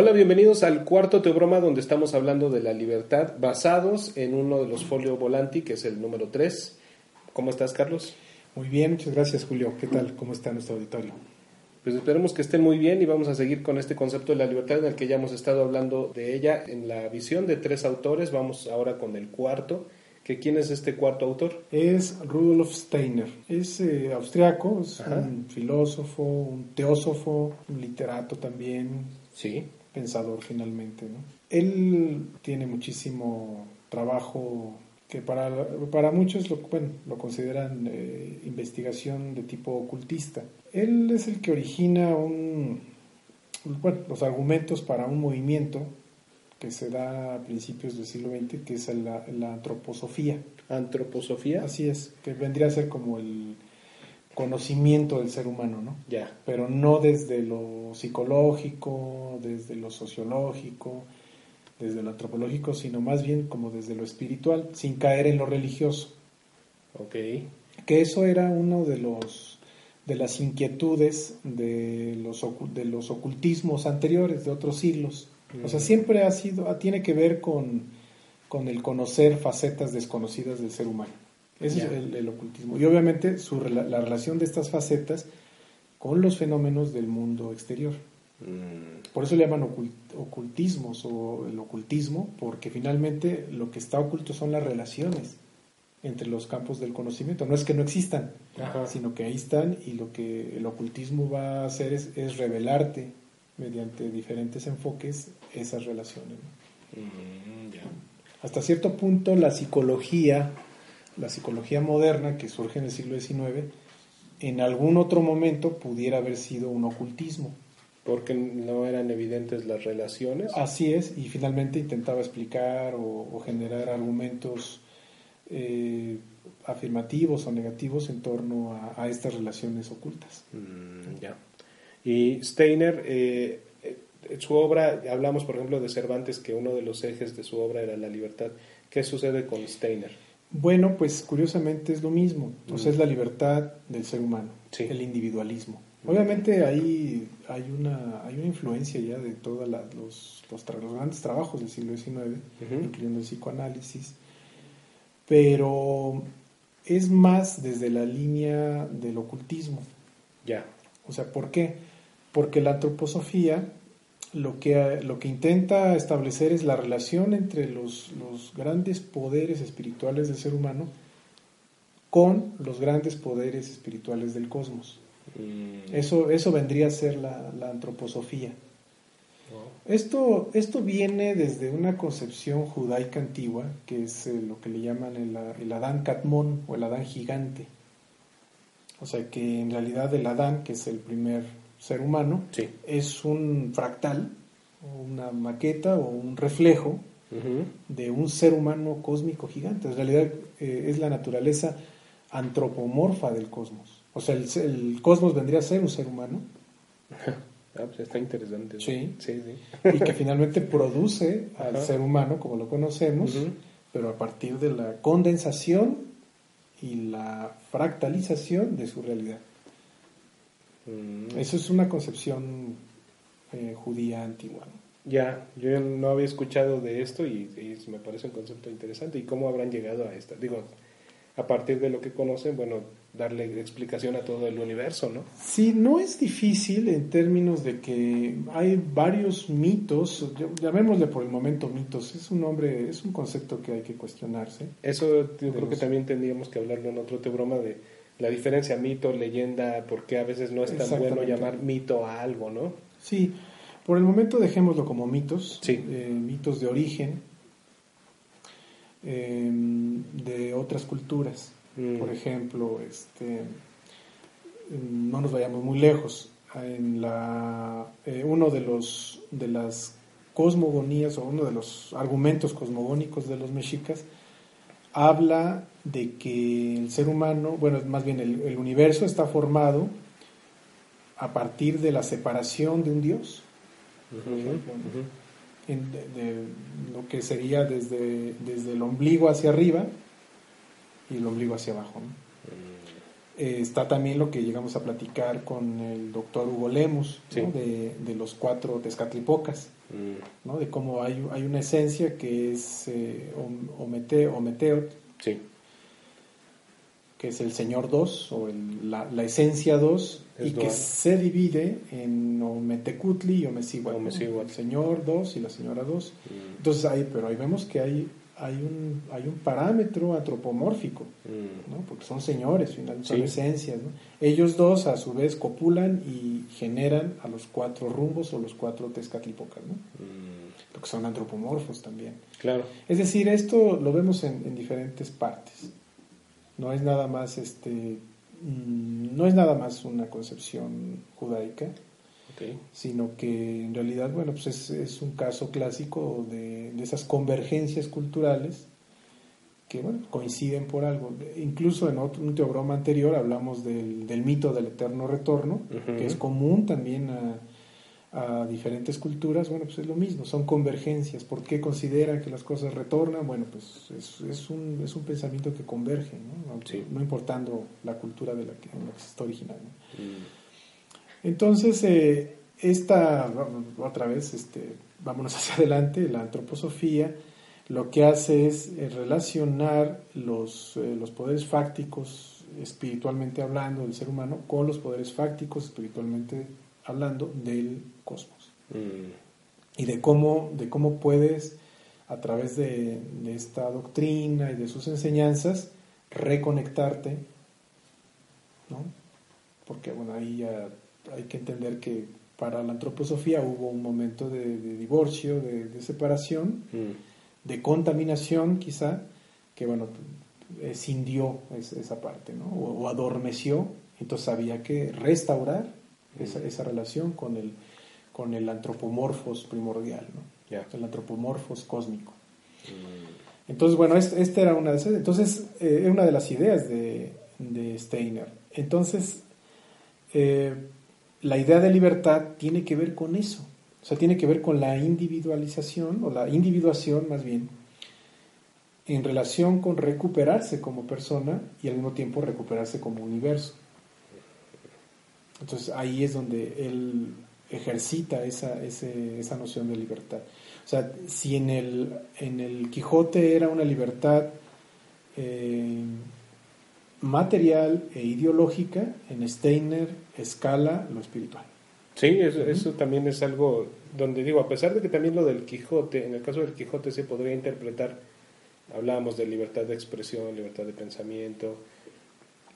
Hola, bienvenidos al cuarto Teobroma donde estamos hablando de la libertad basados en uno de los folio volanti que es el número 3. ¿Cómo estás, Carlos? Muy bien, muchas gracias Julio. ¿Qué tal? ¿Cómo está nuestro auditorio? Pues esperemos que estén muy bien y vamos a seguir con este concepto de la libertad en el que ya hemos estado hablando de ella en la visión de tres autores. Vamos ahora con el cuarto. Que ¿Quién es este cuarto autor? Es Rudolf Steiner. Es eh, austriaco, es Ajá. un filósofo, un teósofo, un literato también, Sí. Pensador finalmente. ¿no? Él tiene muchísimo trabajo que para, para muchos lo, bueno, lo consideran eh, investigación de tipo ocultista. Él es el que origina un, bueno, los argumentos para un movimiento que se da a principios del siglo XX, que es la, la antroposofía. Antroposofía. Así es, que vendría a ser como el conocimiento del ser humano, ¿no? Ya. pero no desde lo psicológico, desde lo sociológico, desde lo antropológico, sino más bien como desde lo espiritual, sin caer en lo religioso. Ok. Que eso era uno de los de las inquietudes de los de los ocultismos anteriores de otros siglos. O sea, siempre ha sido tiene que ver con con el conocer facetas desconocidas del ser humano. Ese es el, el ocultismo. Y obviamente su, la relación de estas facetas con los fenómenos del mundo exterior. Mm, Por eso le llaman ocult- ocultismos o el ocultismo, porque finalmente lo que está oculto son las relaciones entre los campos del conocimiento. No es que no existan, Ajá. sino que ahí están y lo que el ocultismo va a hacer es, es revelarte mediante diferentes enfoques esas relaciones. ¿no? mm. Hasta cierto punto la psicología, la psicología moderna que surge en el siglo XIX, en algún otro momento pudiera haber sido un ocultismo. Porque no eran evidentes las relaciones. Así es, y finalmente intentaba explicar o, o generar argumentos eh, afirmativos o negativos en torno a, a estas relaciones ocultas. Mm, ya. Y Steiner, eh, eh, su obra, hablamos por ejemplo de Cervantes, que uno de los ejes de su obra era la libertad. ¿Qué sucede con Steiner? Bueno, pues curiosamente es lo mismo, o sea, es la libertad del ser humano, Sí. el individualismo. Obviamente ahí hay una, hay una influencia ya de todos los, los, tra- los grandes trabajos del siglo XIX, incluyendo el psicoanálisis, pero es más desde la línea del ocultismo. Ya. O sea, ¿por qué? Porque la antroposofía lo que, lo que intenta establecer es la relación entre los, los grandes poderes espirituales del ser humano con los grandes poderes espirituales del cosmos. Mm, Eso, eso vendría a ser la, la antroposofía. Esto, esto viene desde una concepción judaica antigua, que es eh, lo que le llaman el, el Adán Catmón o el Adán gigante. O sea que en realidad el Adán, que es el primer ser humano, Sí. es un fractal, una maqueta o un reflejo de un ser humano cósmico gigante. En realidad eh, es la naturaleza antropomorfa del cosmos. O sea, el, el cosmos vendría a ser un ser humano Ah, pues está interesante. ¿no? Sí. Sí, sí. y que finalmente produce al Ajá. ser humano como lo conocemos, pero a partir de la condensación y la fractalización de su realidad. Mm, Eso es una concepción eh, judía antigua. ¿no? Ya, yo no había escuchado de esto y, y me parece un concepto interesante. ¿Y cómo habrán llegado a esta? Digo, a partir de lo que conocen, bueno, darle explicación a todo el universo, ¿no? Sí, no es difícil en términos de que hay varios mitos, llamémosle por el momento mitos, es un nombre, es un concepto que hay que cuestionarse. Eso yo creo que también tendríamos que hablarlo en otro teorema de la diferencia mito, leyenda, porque a veces no es tan bueno llamar mito a algo, ¿no? Sí, por el momento dejémoslo como mitos, Sí. eh, mitos de origen eh, de otras culturas. Mm. Por ejemplo, este, no nos vayamos muy lejos. En la, eh, uno de los de las cosmogonías o uno de los argumentos cosmogónicos de los mexicas habla de que el ser humano, bueno, más bien el, el universo está formado a partir de la separación de un Dios, por ejemplo, ¿no? En- de, de lo que sería desde, desde el ombligo hacia arriba y el ombligo hacia abajo. ¿no? Eh, está también lo que llegamos a platicar con el doctor Hugo Lemus, de, de los cuatro tezcatlipocas, Mm, ¿no? de cómo hay, hay una esencia que es eh, Om- Omete- Ometeot, Sí, que es el Señor 2 o el- la, la esencia 2 Es y que se divide en Ometecutli y. Omecihuatl. el Señor 2 y la Señora 2. Entonces ahí, pero ahí vemos que hay, hay, un, hay un parámetro antropomórfico, Mm, ¿no? porque son señores, finalmente, son esencias. ¿no? Ellos dos a su vez copulan y generan a los cuatro rumbos o los cuatro tezcatlipocas, ¿no? mm, porque son antropomorfos también. Claro. Es decir, esto lo vemos en, en diferentes partes. No es nada más este mm, no es nada más una concepción judaica, sino que en realidad, bueno, pues es, es un caso clásico de, de esas convergencias culturales que, bueno, coinciden por algo. Incluso en otro, un teograma anterior hablamos del, del mito del eterno retorno, que es común también a, a diferentes culturas. Bueno, pues es lo mismo, son convergencias. ¿Por qué consideran que las cosas retornan? Bueno, pues es, es, un, es un pensamiento que converge, ¿no? Aunque- Sí. no importando la cultura de la que, en la que se está originando. Mm, Entonces, eh, esta, otra vez, este, vámonos hacia adelante, la antroposofía lo que hace es eh, relacionar los, eh, los poderes fácticos, espiritualmente hablando, del ser humano, con los poderes fácticos, espiritualmente hablando, del cosmos. mm, Y de cómo, de cómo puedes, a través de, de esta doctrina y de sus enseñanzas, reconectarte, ¿no? Porque, bueno, ahí ya hay que entender que para la antroposofía hubo un momento de, de divorcio, de, de separación, mm, de contaminación quizá, que, bueno, escindió es- esa parte, ¿no? O, o adormeció, entonces había que restaurar esa, esa relación con el, con el antropomorfos primordial. El antropomorfos cósmico. Entonces, bueno, este, este era una de esas, entonces, eh, una de las ideas de, de Steiner. Entonces, eh, la idea de libertad tiene que ver con eso. O sea, tiene que ver con la individualización, o la individuación más bien, en relación con recuperarse como persona y al mismo tiempo recuperarse como universo. Entonces ahí es donde él ejercita esa, ese- esa noción de libertad. O sea, si en el, en el Quijote era una libertad eh, material e ideológica, en Steiner escala lo espiritual. Sí, eso, eso también es algo donde digo, a pesar de que también lo del Quijote, en el caso del Quijote se podría interpretar, hablábamos de libertad de expresión, libertad de pensamiento,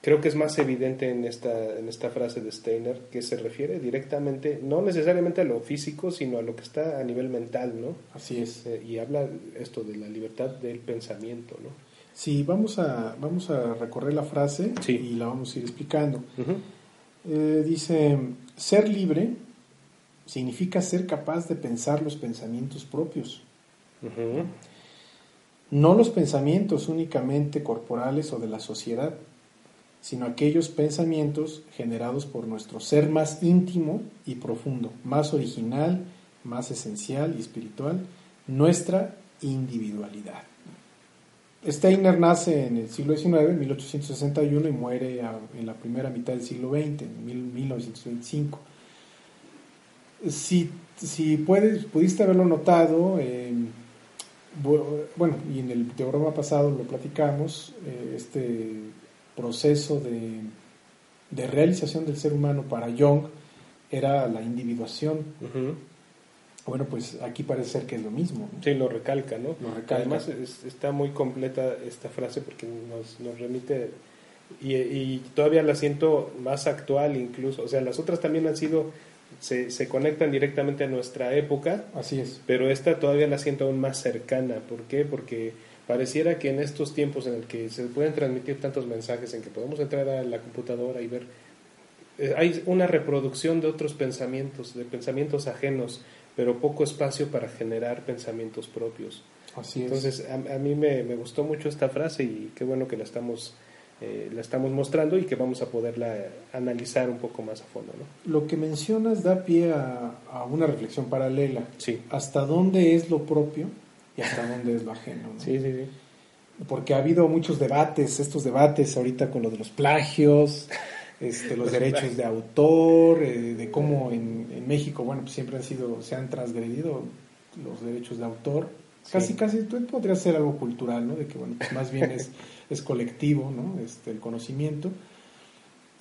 creo que es más evidente en esta, en esta frase de Steiner que se refiere directamente, no necesariamente a lo físico, sino a lo que está a nivel mental, ¿no? Así es. Eh, Y habla esto de la libertad del pensamiento, ¿no? Sí, vamos a, vamos a recorrer la frase Sí. y la vamos a ir explicando. Eh, dice, ser libre significa ser capaz de pensar los pensamientos propios, no los pensamientos únicamente corporales o de la sociedad, sino aquellos pensamientos generados por nuestro ser más íntimo y profundo, más original, más esencial y espiritual, nuestra individualidad. Steiner nace en el siglo XIX, en 1861, y muere en la primera mitad del siglo XX, en mil- 1925. Si, si puedes, pudiste haberlo notado, eh, bu- bueno, y en el teorema pasado lo platicamos, eh, este proceso de, de realización del ser humano para Jung era la individuación. Ujú. Bueno, pues aquí parece ser que es lo mismo. ¿no? Sí, lo recalca, ¿no? Lo recalca. Además es- está muy completa esta frase porque nos, nos remite y, y todavía la siento más actual incluso. O sea, las otras también han sido, se, se conectan directamente a nuestra época, Así es. pero esta todavía la siento aún más cercana. ¿Por qué? Porque pareciera que en estos tiempos en el que se pueden transmitir tantos mensajes, en que podemos entrar a la computadora y ver, eh, hay una reproducción de otros pensamientos, de pensamientos ajenos, pero poco espacio para generar pensamientos propios. Así es. Entonces, a, a mí me, me gustó mucho esta frase y qué bueno que la estamos, eh, la estamos mostrando y que vamos a poderla eh, analizar un poco más a fondo. ¿no? Lo que mencionas da pie a, a una reflexión paralela. Sí. ¿Hasta dónde es lo propio y hasta dónde es lo ajeno? ¿no? Sí, sí, sí. Porque ha habido muchos debates, estos debates ahorita con lo de los plagios, este, los derechos de autor, eh, de cómo en, en México, bueno, pues siempre han sido, se han transgredido los derechos de autor. Casi, Sí. casi podría ser algo cultural, ¿no? De que, bueno, pues más bien es, es colectivo, ¿no? Este, el conocimiento.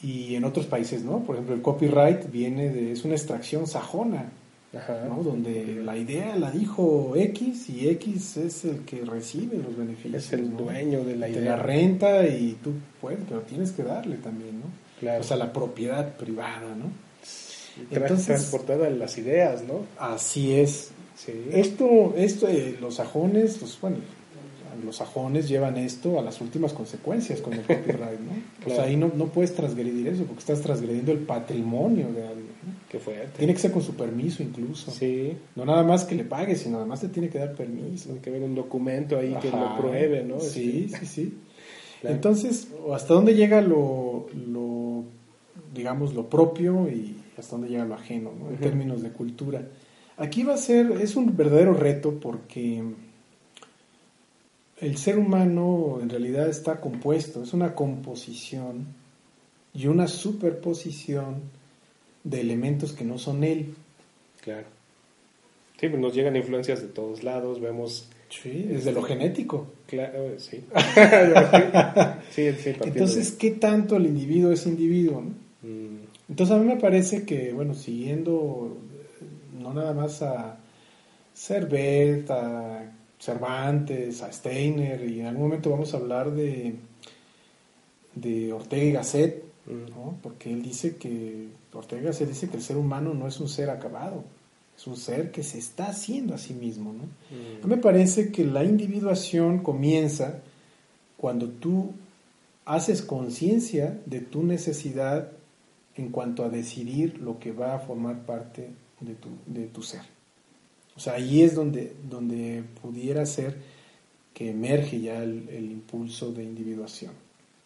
Y en otros países, ¿no? Por ejemplo, el copyright viene de, es una extracción sajona, Ajá. ¿no? Donde la idea la dijo X y X es el que recibe los beneficios. Es el ¿no? dueño de la Te idea. la renta y tú puedes, pero tienes que darle también, ¿no? Claro. O sea, la propiedad privada, ¿no? Entonces- transportada en las ideas, ¿no? Así es. Sí. Esto, esto, eh, los sajones, los, bueno, los sajones llevan esto a las últimas consecuencias con el copyright, ¿no? O Claro. sea, ahí no, no puedes transgredir eso porque estás transgrediendo el patrimonio de algo, ¿no? Qué fuerte. Tiene que ser con su permiso incluso. Sí. No nada más que le pagues, sino además te tiene que dar permiso. Tiene que haber un documento ahí que lo pruebe, ¿no? Sí, Este, sí, sí. Claro. Entonces, ¿hasta dónde llega lo, lo, digamos, lo propio y hasta dónde llega lo ajeno, ¿no? en términos de cultura? Aquí va a ser, es un verdadero reto porque el ser humano en realidad está compuesto, es una composición y una superposición de elementos que no son él. Claro. Sí, pues nos llegan influencias de todos lados, vemos... Sí, desde lo genético. Claro, sí. sí, sí, partiendo Entonces, ¿qué tanto el individuo es individuo? no? Mm, Entonces a mí me parece que, bueno, siguiendo eh, no nada más a Servet, a Cervantes, a Steiner, y en algún momento vamos a hablar de, de Ortega y Gasset, mm, ¿no? porque él dice que, Ortega Gasset dice que el ser humano no es un ser acabado, es un ser que se está haciendo a sí mismo. ¿no? Mí me parece que la individuación comienza cuando tú haces conciencia de tu necesidad en cuanto a decidir lo que va a formar parte de tu, de tu ser. O sea, ahí es donde, donde pudiera ser que emerge ya el, el impulso de individuación.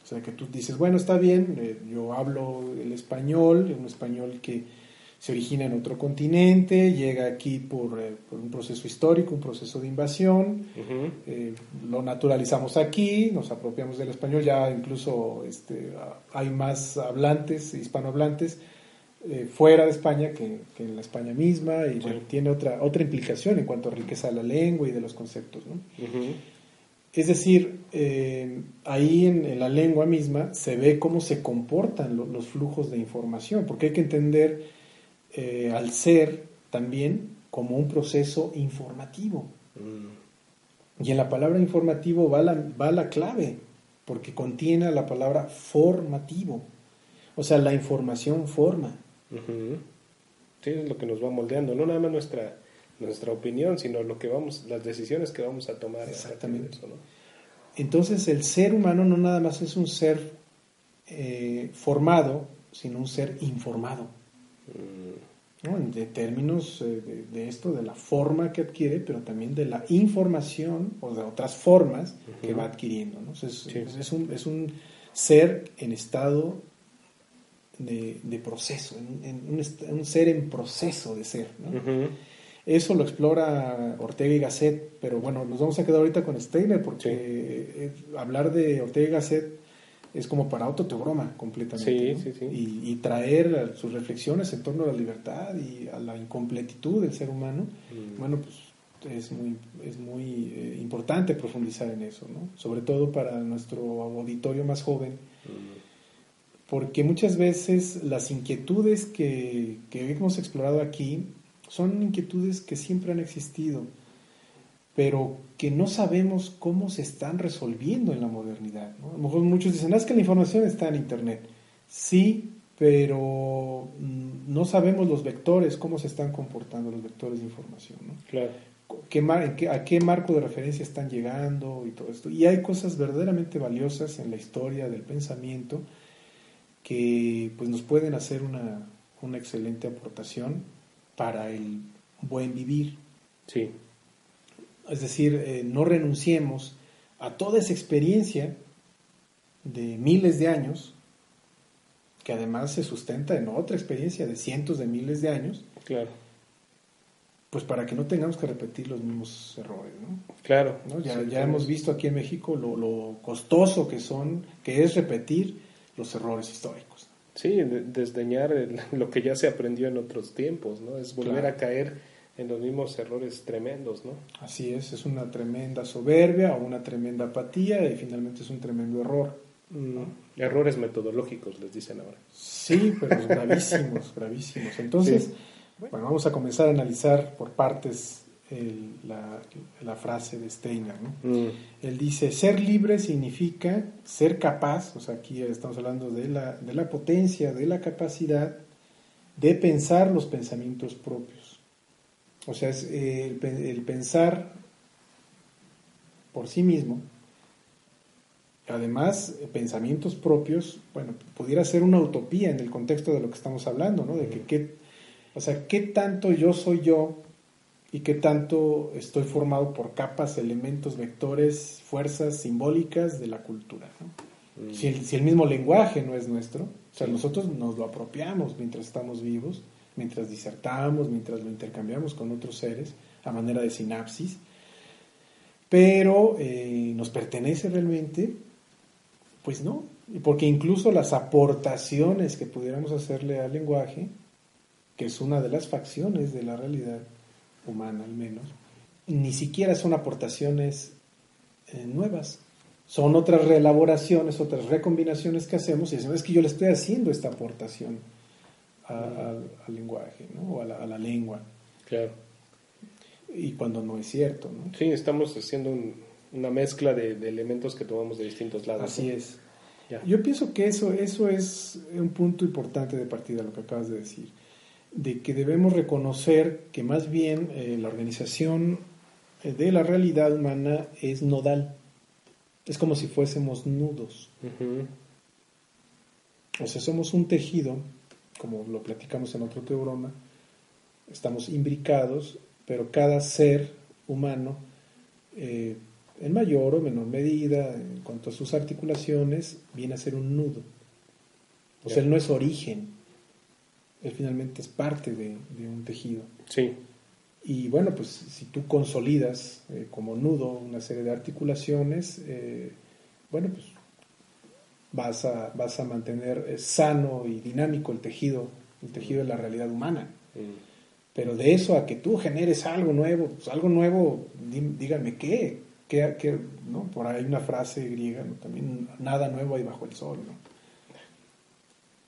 O sea, que tú dices, bueno, está bien, eh, yo hablo el español, un español que se origina en otro continente, llega aquí por, eh, por un proceso histórico, un proceso de invasión, eh, lo naturalizamos aquí, nos apropiamos del español, ya incluso este, hay más hablantes, hispanohablantes, eh, fuera de España que, que en la España misma, y bueno, tiene otra, otra implicación en cuanto a riqueza de la lengua y de los conceptos. ¿no? Es decir, eh, ahí en, en la lengua misma se ve cómo se comportan lo- los flujos de información, porque hay que entender eh, al ser también como un proceso informativo. Mm, Y en la palabra informativo va la, va la clave, porque contiene la palabra formativo. O sea, la información forma. Sí, es lo que nos va moldeando, no nada más nuestra nuestra opinión, sino lo que vamos, las decisiones que vamos a tomar. Exactamente. eso, ¿no? Entonces el ser humano no nada más es un ser eh, formado, sino un ser informado. Mm, ¿no? En de términos eh, de, de esto, de la forma que adquiere, pero también de la información o de otras formas que va adquiriendo. sea, es, un, es un ser en estado de, de proceso, en, en un, ser en proceso de ser. ¿no? Eso lo explora Ortega y Gasset, pero bueno, nos vamos a quedar ahorita con Steiner porque Sí. eh, hablar de Ortega y Gasset es como para autoteograma completamente. Sí, ¿no? sí, sí. Y, y traer sus reflexiones en torno a la libertad y a la incompletitud del ser humano, Mm. bueno, pues es muy, es muy eh, importante profundizar en eso, ¿no? Sobre todo para nuestro auditorio más joven, Mm, porque muchas veces las inquietudes que, que hemos explorado aquí son inquietudes que siempre han existido, pero que no sabemos cómo se están resolviendo en la modernidad. ¿no? A lo mejor muchos dicen, "Ah, es que la información está en Internet. Sí, pero mm, no sabemos los vectores, cómo se están comportando los vectores de información. ¿no? Claro. qué mar- en qué- a qué marco de referencia están llegando y todo esto. Y hay cosas verdaderamente valiosas en la historia del pensamiento que pues nos pueden hacer una, una excelente aportación para el buen vivir. Sí. Es decir, eh, no renunciemos a toda esa experiencia de miles de años, que además se sustenta en otra experiencia de cientos de miles de años, Claro, pues para que no tengamos que repetir los mismos errores. ¿no? claro. ¿no? Ya, Sí, ya hemos visto aquí en México lo, lo costoso que son, que es repetir los errores históricos. Sí, de- desdeñar el- lo que ya se aprendió en otros tiempos, ¿no? Es volver Claro. a caer en los mismos errores tremendos, ¿no? Así es, es una tremenda soberbia o una tremenda apatía y finalmente es un tremendo error. Mm, Errores metodológicos, les dicen ahora. Sí, pero gravísimos, gravísimos. Entonces, Sí. bueno, vamos a comenzar a analizar por partes el- la, la frase de Steiner. ¿no? Mm, Él dice, ser libre significa ser capaz, o sea, aquí estamos hablando de la, de la potencia, de la capacidad de pensar los pensamientos propios. O sea, es eh, el, pe- el pensar por sí mismo. Además, eh, pensamientos propios, bueno, pudiera ser una utopía en el contexto de lo que estamos hablando, ¿no? De que, qué- o sea, qué tanto yo soy yo y qué tanto estoy formado por capas, elementos, vectores, fuerzas simbólicas de la cultura. ¿no? mm, Si, el, si el mismo lenguaje no es nuestro, o sea, nosotros nos lo apropiamos mientras estamos vivos, mientras disertamos, mientras lo intercambiamos con otros seres a manera de sinapsis, pero eh, ¿nos pertenece realmente? Pues no, porque incluso las aportaciones que pudiéramos hacerle al lenguaje, que es una de las facciones de la realidad humana al menos, ni siquiera son aportaciones eh, nuevas. Son otras reelaboraciones, otras recombinaciones que hacemos y decimos, es que yo le estoy haciendo esta aportación a- al, al lenguaje ¿no? o a la, a la lengua. claro. Y cuando no es cierto. ¿no? Sí, estamos haciendo un- una mezcla de, de elementos que tomamos de distintos lados. Así ¿no? es. Ya. Yo pienso que eso, eso es un punto importante de partida, lo que acabas de decir, de que debemos reconocer que más bien eh, la organización eh, de la realidad humana es nodal. Es como si fuésemos nudos. O sea, somos un tejido, como lo platicamos en otro teorema, estamos imbricados, pero cada ser humano, eh, en mayor o menor medida, en cuanto a sus articulaciones, viene a ser un nudo. O sea, él no es origen, él finalmente es parte de, de un tejido. Sí, Y bueno, pues si tú consolidas eh, como nudo una serie de articulaciones, eh, bueno, pues vas a, vas a mantener eh, sano y dinámico el tejido, el tejido de la realidad humana. mm, Pero de eso a que tú generes algo nuevo, pues algo nuevo, dí- díganme qué, qué, qué, ¿no? Por ahí hay una frase griega, ¿no? También nada nuevo hay bajo el sol, ¿no?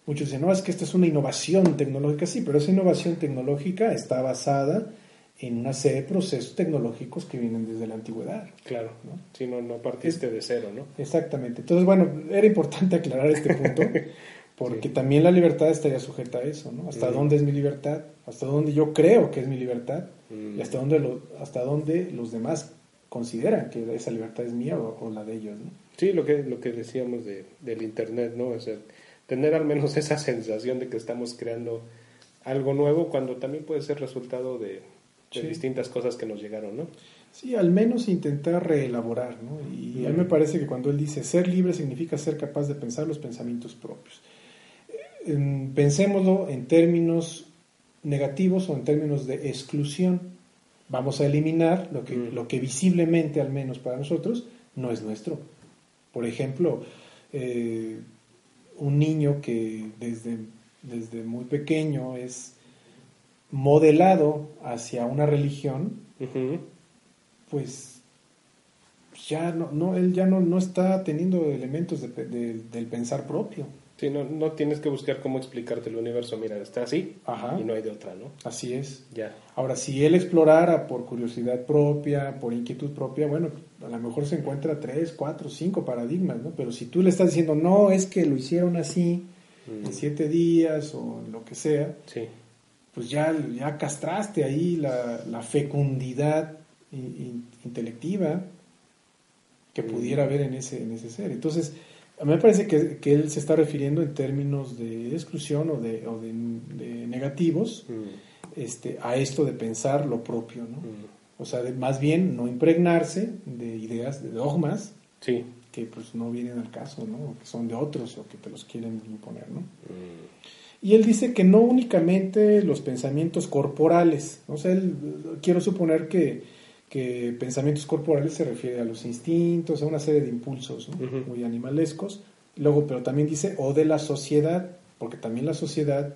Muchos dicen, no, es que esta es una innovación tecnológica, sí, pero esa innovación tecnológica está basada en una serie de procesos tecnológicos que vienen desde la antigüedad. claro. ¿no? Sí, no, no partiste de cero, ¿no? Exactamente. Entonces, bueno, era importante aclarar este punto, porque Sí. también la libertad estaría sujeta a eso, ¿no? ¿Hasta dónde es mi libertad? ¿Hasta dónde yo creo que es mi libertad? ¿Y hasta dónde, lo- hasta dónde los demás consideran que esa libertad es mía o, o la de ellos, ¿no? Sí, lo que, lo que decíamos de, del Internet, ¿no? O sea, tener al menos esa sensación de que estamos creando algo nuevo cuando también puede ser resultado de, de Sí. distintas cosas que nos llegaron, ¿no? Sí, al menos intentar reelaborar, ¿no? Y a mí me parece que cuando él dice ser libre significa ser capaz de pensar los pensamientos propios. Eh, Pensémoslo en términos negativos o en términos de exclusión. Vamos a eliminar lo que, Mm. lo que visiblemente, al menos para nosotros, no es nuestro. Por ejemplo, eh, un niño que desde, desde muy pequeño es modelado hacia una religión, pues ya no, no él ya no, no está teniendo elementos de- de- del pensar propio. Sí, no, no tienes que buscar cómo explicarte el universo. Mira, está así Ajá. y no hay de otra, ¿no? Así es. Ya. Ahora, si él explorara por curiosidad propia, por inquietud propia, bueno, a lo mejor se encuentra tres, cuatro, cinco paradigmas, ¿no? Pero si tú le estás diciendo, no, es que lo hicieron así, Mm. en siete días o en lo que sea, Sí. pues ya, ya castraste ahí la, la fecundidad in- in- intelectiva que Mm. pudiera haber en ese, en ese ser. Entonces, a mí me parece que, que él se está refiriendo en términos de exclusión o de, o de- de negativos Mm. este, a esto de pensar lo propio, ¿no? Mm. O sea, de- más bien no impregnarse de ideas, de dogmas Sí. que pues no vienen al caso, ¿no? O que son de otros o que te los quieren imponer, ¿no? Y él dice que no únicamente los pensamientos corporales, o sea, él, quiero suponer que, que pensamientos corporales se refiere a los instintos, a una serie de impulsos muy animalescos, luego, pero también dice, o de la sociedad, porque también la sociedad,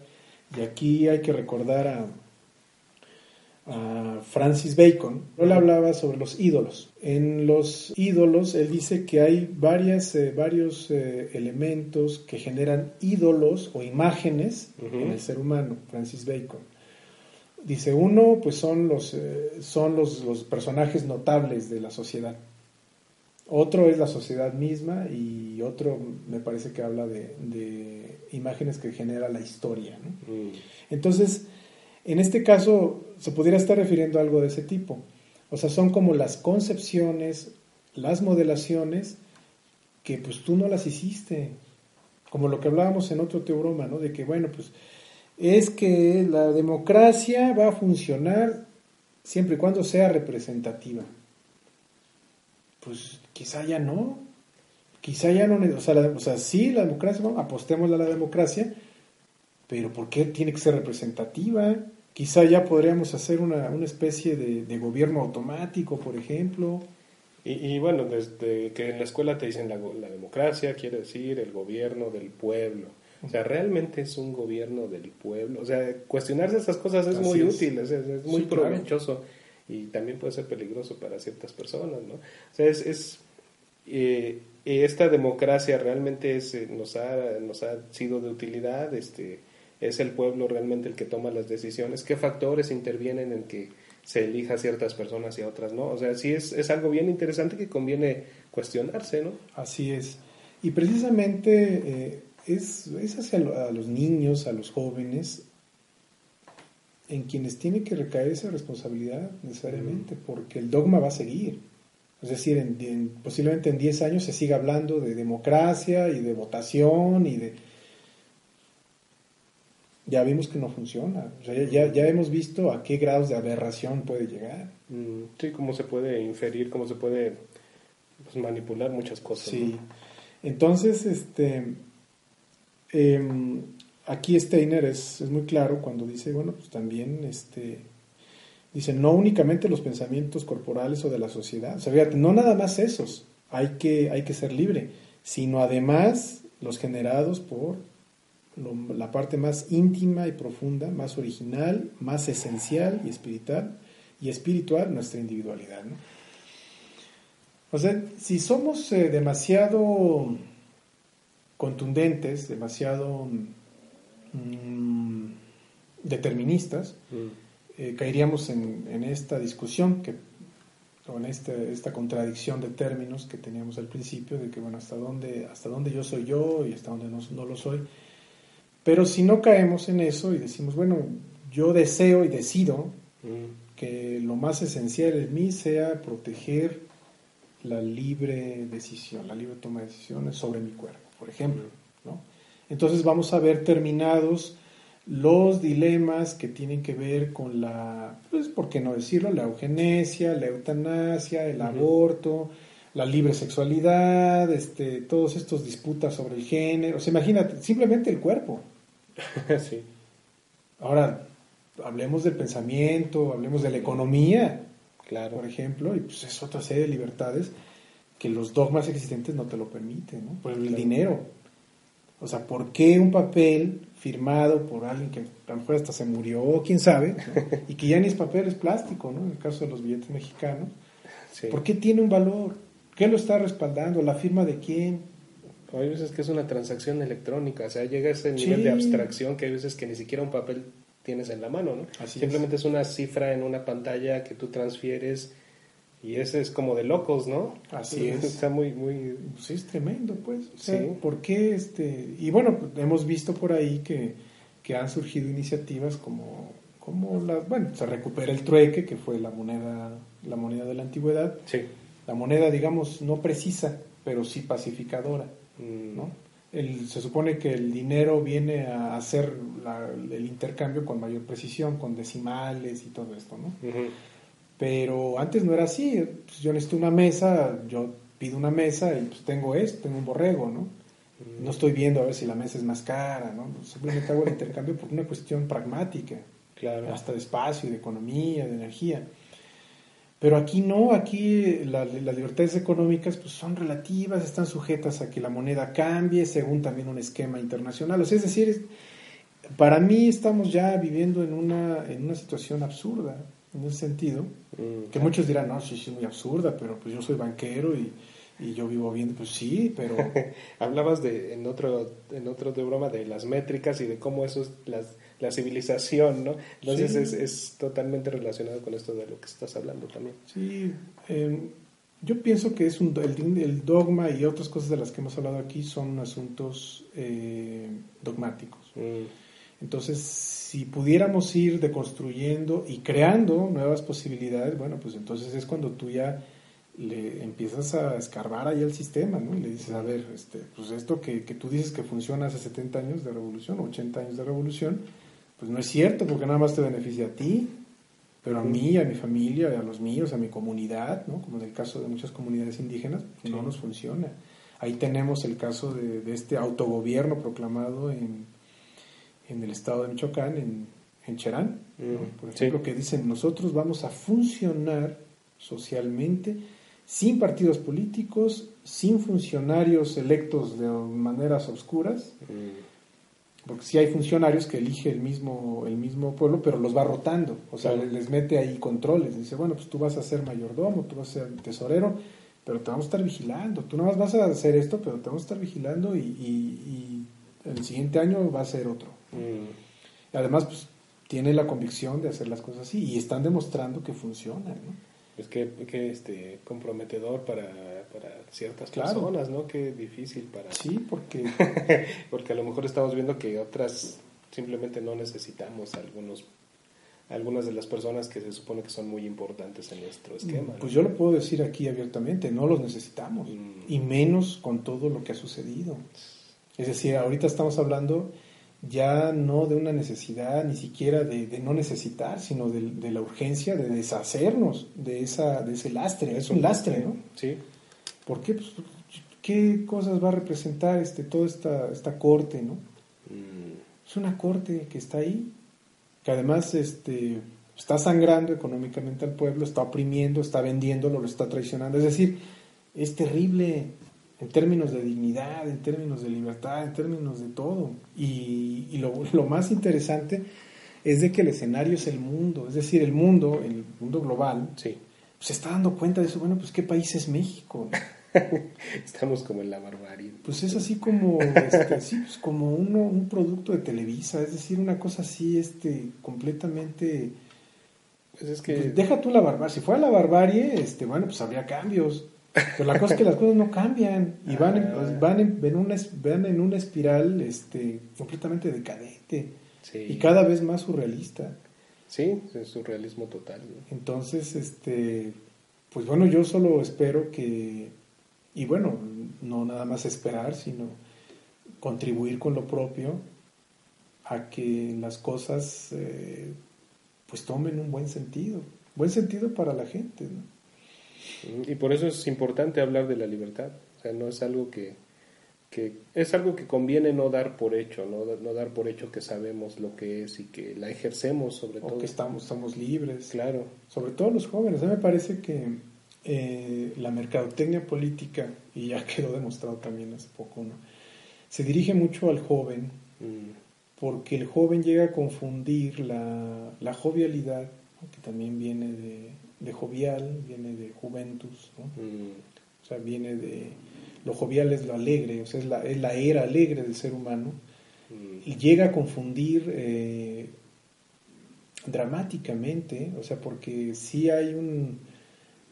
y aquí hay que recordar a, a Francis Bacon, él hablaba sobre los ídolos. En los ídolos, él dice que hay varias, eh, varios eh, elementos que generan ídolos o imágenes en el ser humano, Francis Bacon. Dice, uno, pues son los, eh, son los, los personajes notables de la sociedad. Otro es la sociedad misma y otro me parece que habla de, de imágenes que genera la historia. ¿no? Mm. Entonces, en este caso, se pudiera estar refiriendo a algo de ese tipo. O sea, son como las concepciones, las modelaciones, que pues tú no las hiciste. Como lo que hablábamos en otro teorema, ¿no? De que, bueno, pues es que la democracia va a funcionar siempre y cuando sea representativa. Pues quizá ya no. Quizá ya no. O sea, o sea sí, la democracia, ¿no? apostémosle a la democracia, pero ¿por qué tiene que ser representativa? Quizá ya podríamos hacer una, una especie de, gobierno automático, por ejemplo. Y, y bueno, desde que en la escuela te dicen la, la democracia quiere decir el gobierno del pueblo. O sea, realmente es un gobierno del pueblo. O sea, cuestionarse esas cosas es Así muy es. útil, es, muy Sí, claro. provechoso y también puede ser peligroso para ciertas personas, ¿no? O sea, es... es eh, esta democracia realmente es, eh, nos, ha, nos ha sido de utilidad, este, es el pueblo realmente el que toma las decisiones, qué factores intervienen en que se elija a ciertas personas y a otras no. O sea, sí es, es algo bien interesante que conviene cuestionarse, ¿no? Así es. Y precisamente eh, es, es hacia a los niños, a los jóvenes, en quienes tiene que recaer esa responsabilidad necesariamente, porque el dogma va a seguir. Es decir, en- en- posiblemente en 10 años se siga hablando de democracia y de votación y de... Ya vimos que no funciona. O sea, ya- ya, hemos visto a qué grados de aberración puede llegar. Mm, Sí, cómo se puede inferir, cómo se puede pues, manipular muchas cosas. Sí. ¿no? Entonces, este, em, aquí Steiner es, muy claro cuando dice, bueno, pues también, este, dice, no únicamente los pensamientos corporales o de la sociedad, o sea, fíjate, no nada más esos, hay que, hay que ser libre, sino además los generados por la parte más íntima y profunda, más original, más esencial y espiritual, y espiritual, nuestra individualidad. O sea, si somos eh, demasiado contundentes, demasiado mm, deterministas, Mm. eh, caeríamos en, en esta discusión que o en este- esta contradicción de términos que teníamos al principio de que bueno hasta dónde hasta dónde yo soy yo y hasta dónde no, no lo soy pero si no caemos en eso y decimos bueno yo deseo y decido Mm. que lo más esencial en mí sea proteger la libre decisión, la libre toma de decisiones sobre mi cuerpo, por ejemplo. ¿no? Entonces vamos a ver terminados los dilemas que tienen que ver con la, pues, ¿por qué no decirlo? La eugenesia, la eutanasia, el aborto, la libre sexualidad, este, todos estos disputas sobre el género. O sea, imagínate, simplemente el cuerpo. sí. Ahora, hablemos del pensamiento, hablemos de la economía, Claro. por ejemplo, y pues es otra serie de libertades que los dogmas existentes no te lo permiten, ¿no? Por el Claro. dinero. O sea, ¿por qué un papel firmado por alguien que a lo mejor hasta se murió, quién sabe, ¿no? y que ya ni es papel, es plástico, ¿no? En el caso de los billetes mexicanos, Sí. ¿por qué tiene un valor? ¿Qué lo está respaldando? ¿La firma de quién? Hay veces que es una transacción electrónica, o sea, llega a ese Sí. nivel de abstracción que hay veces que ni siquiera un papel tienes en la mano, ¿no? Así Simplemente es. una cifra en una pantalla que tú transfieres y ese es como de locos, ¿no? Así es. Está muy, muy... Pues es tremendo, pues. O sea, Sí. ¿por qué este? Y bueno, hemos visto por ahí que, que han surgido iniciativas como, como la, bueno, se recupera el trueque, que fue la moneda, la moneda de la antigüedad, Sí. la moneda, digamos, no precisa, pero sí pacificadora, Mm, ¿no? El- se supone que el dinero viene a hacer la- el intercambio con mayor precisión, con decimales y todo esto, ¿no? ujú. Pero antes no era así. Pues yo necesito una mesa, yo pido una mesa y pues tengo esto, tengo un borrego, ¿no? No estoy viendo a ver si la mesa es más cara, ¿no? Simplemente hago el intercambio por una cuestión pragmática, Claro. hasta de espacio, de economía, de energía. Pero aquí no, aquí la- las libertades económicas pues, son relativas, están sujetas a que la moneda cambie según también un esquema internacional. O sea, es decir, para mí estamos ya viviendo en una, en una situación absurda, en ese sentido, Mm, que muchos dirán, no, sí, sí, muy absurda, pero pues yo soy banquero y, y yo vivo bien, pues sí, pero Hablabas de, en otro, en otro de broma de las métricas y de cómo eso es las- la civilización, ¿no? Entonces Sí. es, es totalmente relacionado con esto de lo que estás hablando también. Sí, eh, yo pienso que es un, el, el dogma y otras cosas de las que hemos hablado aquí son asuntos eh, dogmáticos. Mm, Entonces, si pudiéramos ir deconstruyendo y creando nuevas posibilidades, bueno, pues entonces es cuando tú ya le empiezas a escarbar ahí al sistema, ¿no? Y le dices, a ver, este, pues esto que, que tú dices que funciona hace 70 años de revolución, 80 años de revolución, pues no es cierto, porque nada más te beneficia a ti, pero a mí, a mi familia, a los míos, a mi comunidad, ¿no? Como en el caso de muchas comunidades indígenas, pues no nos funciona. Ahí tenemos el caso de, de este autogobierno proclamado en, en el estado de Michoacán, en, en Cherán, ¿no? Mm, por sí. ejemplo, que dicen, nosotros vamos a funcionar socialmente sin partidos políticos, sin funcionarios electos de maneras oscuras, mm, porque sí hay funcionarios que elige el mismo, el mismo pueblo, pero los va rotando, o sea, les mete ahí controles, dice, bueno, pues tú vas a ser mayordomo, tú vas a ser tesorero, pero te vamos a estar vigilando, tú no más vas a hacer esto, pero te vamos a estar vigilando y, y- y el siguiente año va a ser otro. Mm. Además, pues tiene la convicción de hacer las cosas así y están demostrando que funcionan, ¿no? Es que, que, este, comprometedor para, para ciertas Claro. personas, ¿no? Qué difícil para... Sí, porque Porque a lo mejor estamos viendo que otras simplemente no necesitamos algunos algunas de las personas que se supone que son muy importantes en nuestro esquema. Pues yo lo puedo decir aquí abiertamente, no los necesitamos, Mm. y menos con todo lo que ha sucedido. Es decir, ahorita estamos hablando ya no de una necesidad, ni siquiera de, de no necesitar, sino de, de la urgencia de deshacernos de, esa, de ese lastre. Es un lastre, ¿no? Sí, ¿Por qué? Pues, ¿Qué cosas va a representar este, toda esta, esta corte, no? Mm, Es una corte que está ahí, que además este, está sangrando económicamente al pueblo, está oprimiendo, está vendiéndolo, lo está traicionando. Es decir, es terrible en términos de dignidad, en términos de libertad, en términos de todo. Y, y lo, lo más interesante es de que el escenario es el mundo, es decir, el mundo, el mundo global, sí. se está dando cuenta de eso. Bueno, pues ¿qué país es México? Estamos como en la barbarie. Pues es así como, este, sí, pues como uno, un producto de Televisa, es decir, una cosa así, este, completamente... Pues es que pues deja tú la barbarie, si fuera la barbarie, este, bueno, pues habría cambios, pero la cosa es que las cosas no cambian y van en, pues, van en, en una, van en una espiral este, completamente decadente sí, y cada vez más surrealista. sí, es surrealismo total. ¿no? Entonces, este, pues bueno, yo solo espero que, y bueno, no nada más esperar, sino contribuir con lo propio a que las cosas eh, pues tomen un buen sentido, buen sentido para la gente, ¿no? Y por eso es importante hablar de la libertad. O sea, no es algo que, que es algo que conviene no dar por hecho, no, no dar por hecho que sabemos lo que es y que la ejercemos sobre O todo. que estamos, estamos libres. Claro. sobre todo los jóvenes. A mí me parece que eh, la mercadotecnia política, y ya quedó demostrado también hace poco, ¿no? se dirige mucho al joven Mm, porque el joven llega a confundir la, la jovialidad, ¿no? que también viene de, de jovial, viene de juventus, ¿no? mm, o sea, viene de... Lo jovial es lo alegre, o sea, es la, es la era alegre del ser humano, mm. y llega a confundir eh, dramáticamente, o sea, porque sí hay un...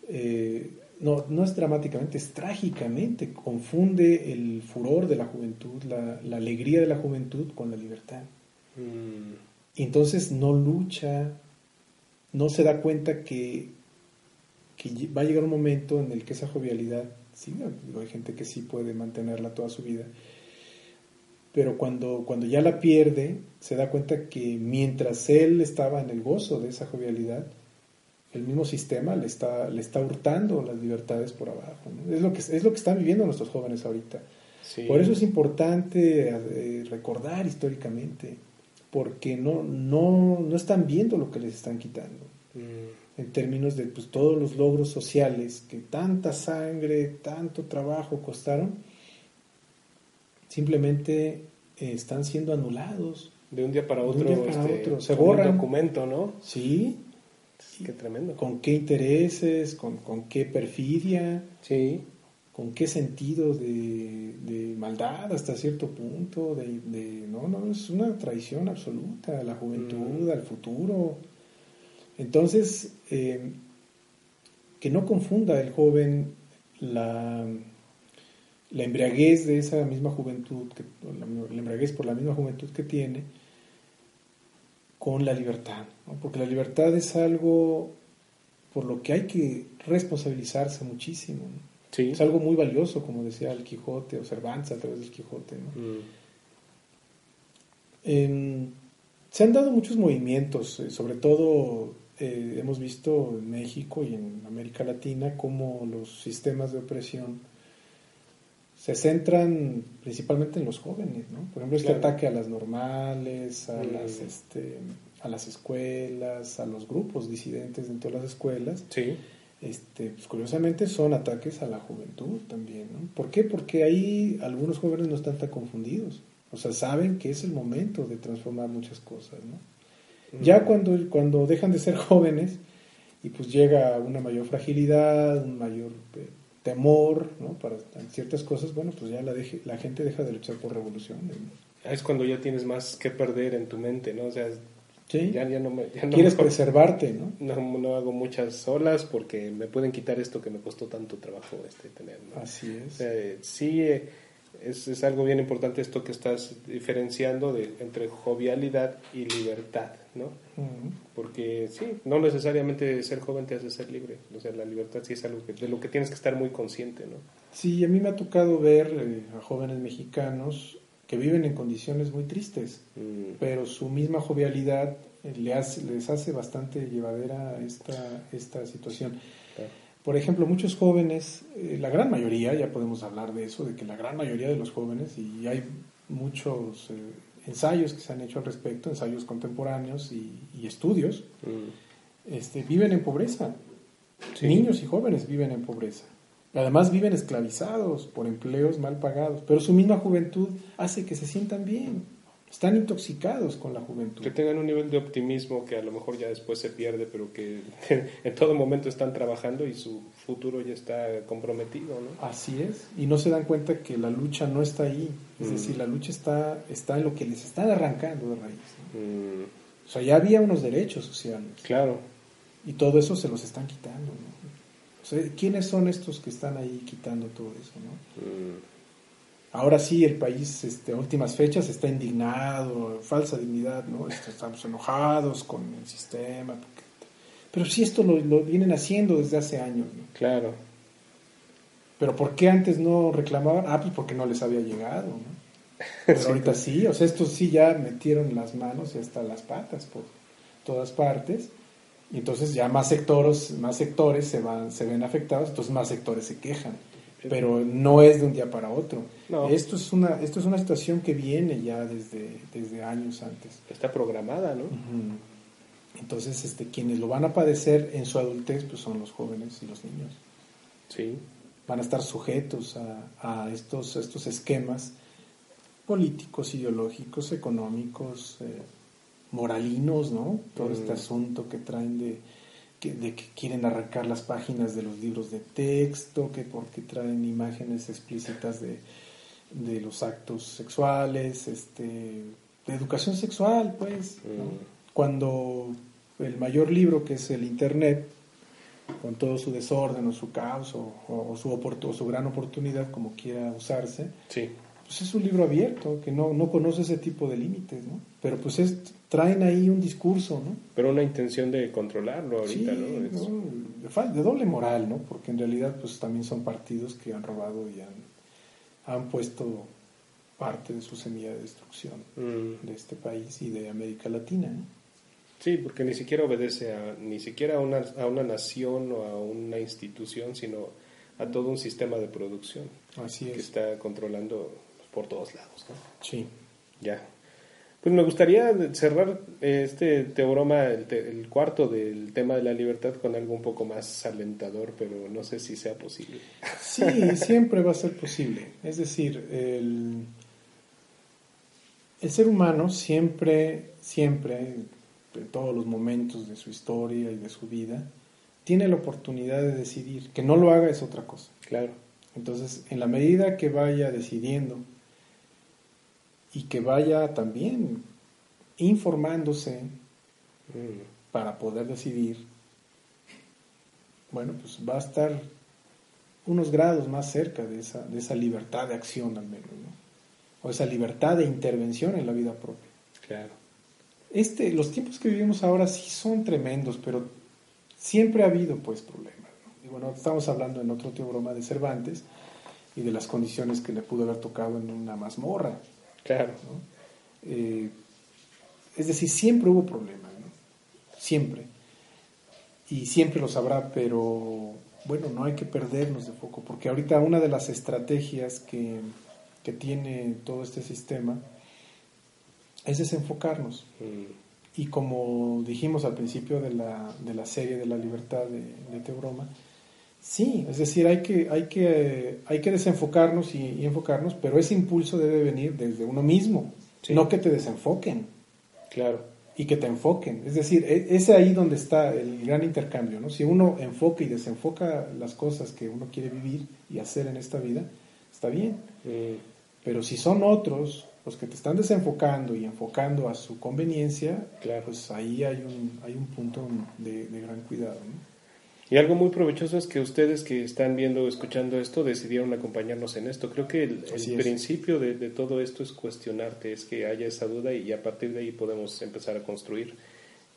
eh, no, no es dramáticamente, es trágicamente, confunde el furor de la juventud, la, la alegría de la juventud con la libertad. Mm, Y entonces no lucha, no se da cuenta que, que va a llegar un momento en el que esa jovialidad, sí, hay gente que sí puede mantenerla toda su vida, pero cuando, cuando ya la pierde, se da cuenta que mientras él estaba en el gozo de esa jovialidad, el mismo sistema le está, le está hurtando las libertades por abajo. ¿no? Es, lo que, es lo que están viviendo nuestros jóvenes ahorita. Sí. Por eso es importante eh, recordar históricamente, porque no, no, no están viendo lo que les están quitando, Mm, en términos de pues, todos los logros sociales que tanta sangre, tanto trabajo costaron, simplemente eh, están siendo anulados. de un día para otro, día para este, otro, se borran. documento, ¿no? Sí, Qué tremendo. con qué intereses, con, con qué perfidia, Sí, con qué sentido de, de maldad hasta cierto punto, de, de- no, no, es una traición absoluta a la juventud, Mm. al futuro. Entonces, eh, que no confunda el joven la, la embriaguez de esa misma juventud, que, la, la embriaguez por la misma juventud que tiene, con la libertad, ¿no? porque la libertad es algo por lo que hay que responsabilizarse muchísimo. ¿no? sí. Es algo muy valioso, como decía el Quijote o Cervantes a través del Quijote. ¿no? Mm, Em, se han dado muchos movimientos, eh, sobre todo eh, hemos visto en México y en América Latina cómo los sistemas de opresión se centran principalmente en los jóvenes, ¿no? Por ejemplo, este Claro. ataque a las normales, a, Mm. las, este, a las escuelas, a los grupos disidentes dentro de las escuelas, Sí, este, pues curiosamente son ataques a la juventud también. ¿no? ¿Por qué? Porque ahí algunos jóvenes no están tan confundidos. O sea, saben que es el momento de transformar muchas cosas. ¿no? Ya cuando, cuando dejan de ser jóvenes y pues llega una mayor fragilidad, un mayor eh, temor ¿no? para ciertas cosas, bueno, pues ya la, deje- la gente deja de luchar por revoluciones. ¿no? es cuando ya tienes más que perder en tu mente, ¿no? O sea, ¿Sí? ya, ya no me... ya no Quieres preservarte, ¿no? No, no hago muchas olas porque me pueden quitar esto que me costó tanto trabajo este, tener. ¿no? Así O es. sea, eh, sí, eh, es, es algo bien importante esto que estás diferenciando de, entre jovialidad y libertad, ¿no? Ujú. Porque sí, no necesariamente ser joven te hace ser libre. O sea, la libertad sí es algo que, de lo que tienes que estar muy consciente, ¿no? Sí, a mí me ha tocado ver eh, a jóvenes mexicanos que viven en condiciones muy tristes, Mm, pero su misma jovialidad eh, le hace- les hace bastante llevadera esta, esta situación. claro. Por ejemplo, muchos jóvenes, eh, la gran mayoría, ya podemos hablar de eso, de que la gran mayoría de los jóvenes, y hay muchos eh, ensayos que se han hecho al respecto, ensayos contemporáneos y, y estudios, Mm, este, viven en pobreza. Sí. Niños y jóvenes viven en pobreza. Además viven esclavizados por empleos mal pagados, pero su misma juventud hace que se sientan bien. Están intoxicados con la juventud. Que tengan un nivel de optimismo que a lo mejor ya después se pierde, pero que en todo momento están trabajando y su futuro ya está comprometido, ¿no? Así es. Y no se dan cuenta que la lucha no está ahí. Es Mm. decir, la lucha está, está en lo que les están arrancando de raíz. ¿no? Mm, O sea, ya había unos derechos sociales claro. y todo eso se los están quitando. ¿no? O sea, ¿quiénes son estos que están ahí quitando todo eso? ¿no? Mm, Ahora sí, el país este, a últimas fechas está indignado, falsa dignidad, ¿no? Este, Estamos enojados con el sistema. porque- Pero sí esto lo, lo vienen haciendo desde hace años, ¿no? claro. Pero ¿por qué antes no reclamaban? Ah, pues porque no les había llegado, ¿no? Pero ahorita sí, o sea, estos sí ya metieron las manos y hasta las patas por todas partes. Y entonces ya más sectores, más sectores se van, se ven afectados, entonces más sectores se quejan. Pero no es de un día para otro. No. Esto es una, esto es una situación que viene ya desde, desde años antes. Está programada, ¿no? Entonces, este, quienes lo van a padecer en su adultez, pues son los jóvenes y los niños. Sí. Van a estar sujetos a, a estos, a estos esquemas políticos, ideológicos, económicos, eh, moralinos, ¿no? Todo este asunto que traen de que, de que quieren arrancar las páginas de los libros de texto, que porque traen imágenes explícitas de, de los actos sexuales, este, de educación sexual, pues. ¿no? Mm. Cuando el mayor libro, que es el Internet, con todo su desorden o su caos o, o su, oportu- o su gran oportunidad, como quiera usarse, Sí. pues es un libro abierto, que no, no conoce ese tipo de límites, ¿no? Pero pues es, traen ahí un discurso, ¿no? Pero una intención de controlarlo ahorita, Sí, ¿no? Es- ¿no? De, doble moral, ¿no? Porque en realidad pues también son partidos que han robado y han, han puesto parte de su semilla de destrucción Mm, de este país y de América Latina, ¿no? Sí, porque ni siquiera obedece a ni siquiera a una, a una nación o a una institución, sino a todo un sistema de producción Así que es. está controlando por todos lados. ¿no? Sí. Ya. Pues me gustaría cerrar este teorema, el, te- el cuarto del tema de la libertad, con algo un poco más alentador, pero no sé si sea posible. Sí, siempre va a ser posible. Es decir, el, el ser humano siempre, siempre, en todos los momentos de su historia y de su vida, tiene la oportunidad de decidir. Que no lo haga es otra cosa. Claro. Entonces, en la medida que vaya decidiendo y que vaya también informándose Mm, para poder decidir, bueno, pues va a estar unos grados más cerca de esa, de esa libertad de acción al menos, ¿no? O esa libertad de intervención en la vida propia. claro. Este, los tiempos que vivimos ahora sí son tremendos, pero siempre ha habido pues problemas. ¿no? Y bueno, estamos hablando en otro teorema de Cervantes y de las condiciones que le pudo haber tocado en una mazmorra. Claro. ¿no? Eh, es decir, siempre hubo problemas, ¿no? Siempre. Y siempre los habrá, pero bueno, no hay que perdernos de foco, porque ahorita una de las estrategias que, que tiene todo este sistema es desenfocarnos. Mm, Y como dijimos al principio de la, de la serie de la libertad de, de Teoroma, sí, es decir, hay que, hay que, hay que desenfocarnos y, y enfocarnos, pero ese impulso debe venir desde uno mismo, Sí. no que te desenfoquen claro. y que te enfoquen. Es decir, e- es ahí donde está el gran intercambio, ¿no? Si uno enfoca y desenfoca las cosas que uno quiere vivir y hacer en esta vida, está bien. Mm, Pero si son otros los que te están desenfocando y enfocando a su conveniencia, Claro. pues ahí hay un, hay un punto de, de gran cuidado. ¿no? Y algo muy provechoso es que ustedes que están viendo o escuchando esto decidieron acompañarnos en esto. Creo que el, principio de, de todo esto es cuestionarte, es que haya esa duda y a partir de ahí podemos empezar a construir.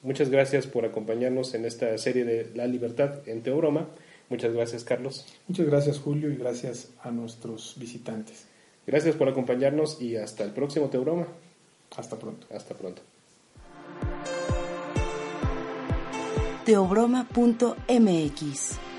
Muchas gracias por acompañarnos en esta serie de La Libertad en Teoroma. Muchas gracias, Carlos. Muchas gracias Julio y gracias a nuestros visitantes. Gracias por acompañarnos y hasta el próximo Teoroma. Hasta pronto. Hasta pronto. teobroma.mx